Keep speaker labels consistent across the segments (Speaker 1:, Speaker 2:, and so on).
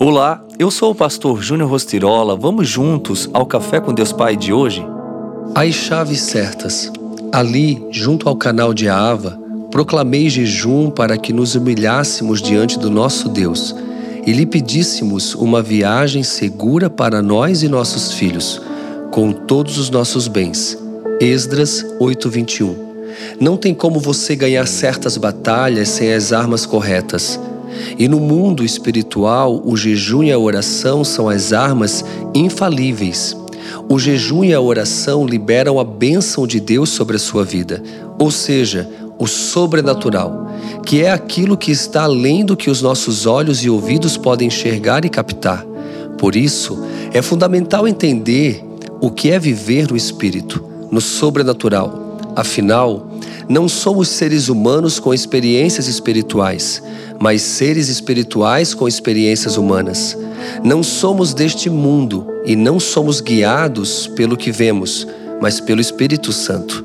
Speaker 1: Olá, eu sou o pastor Júnior Rostirola. Vamos juntos ao Café com Deus Pai de hoje?
Speaker 2: As chaves certas. Ali, junto ao canal de Aava, proclamei jejum para que nos humilhássemos diante do nosso Deus e lhe pedíssemos uma viagem segura para nós e nossos filhos, com todos os nossos bens. Esdras 8:21. Não tem como você ganhar certas batalhas sem as armas corretas. E no mundo espiritual, o jejum e a oração são as armas infalíveis. O jejum e a oração liberam a bênção de Deus sobre a sua vida, ou seja, o sobrenatural, que é aquilo que está além do que os nossos olhos e ouvidos podem enxergar e captar. Por isso, é fundamental entender o que é viver no espírito, no sobrenatural. Afinal, não somos seres humanos com experiências espirituais, mas seres espirituais com experiências humanas. Não somos deste mundo e não somos guiados pelo que vemos, mas pelo Espírito Santo.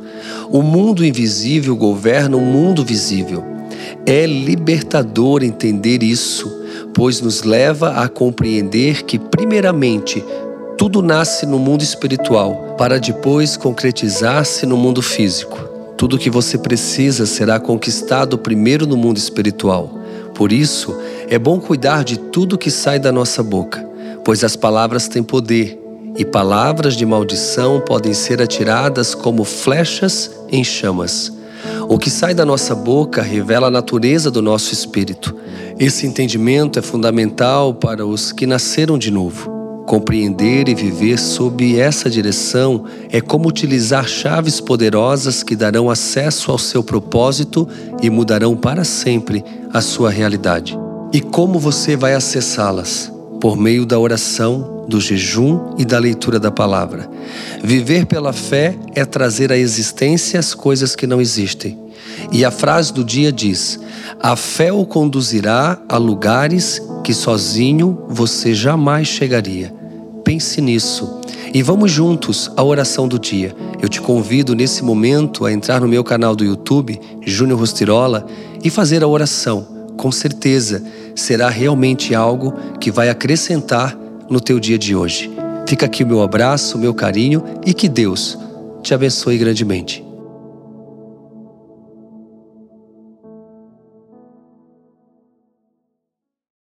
Speaker 2: O mundo invisível governa o mundo visível. É libertador entender isso, pois nos leva a compreender que, primeiramente, tudo nasce no mundo espiritual, para depois concretizar-se no mundo físico. Tudo o que você precisa será conquistado primeiro no mundo espiritual. Por isso, é bom cuidar de tudo que sai da nossa boca, pois as palavras têm poder e palavras de maldição podem ser atiradas como flechas em chamas. O que sai da nossa boca revela a natureza do nosso espírito. Esse entendimento é fundamental para os que nasceram de novo. Compreender e viver sob essa direção é como utilizar chaves poderosas que darão acesso ao seu propósito e mudarão para sempre a sua realidade. E como você vai acessá-las? Por meio da oração, do jejum e da leitura da palavra. Viver pela fé é trazer à existência as coisas que não existem. E a frase do dia diz: A fé o conduzirá a lugares que sozinho você jamais chegaria. Pense nisso. E vamos juntos à oração do dia. Eu te convido nesse momento a entrar no meu canal do YouTube, Júnior Rostirola, e fazer a oração. Com certeza será realmente algo que vai acrescentar no teu dia de hoje. Fica aqui o meu abraço, o meu carinho e que Deus te abençoe grandemente.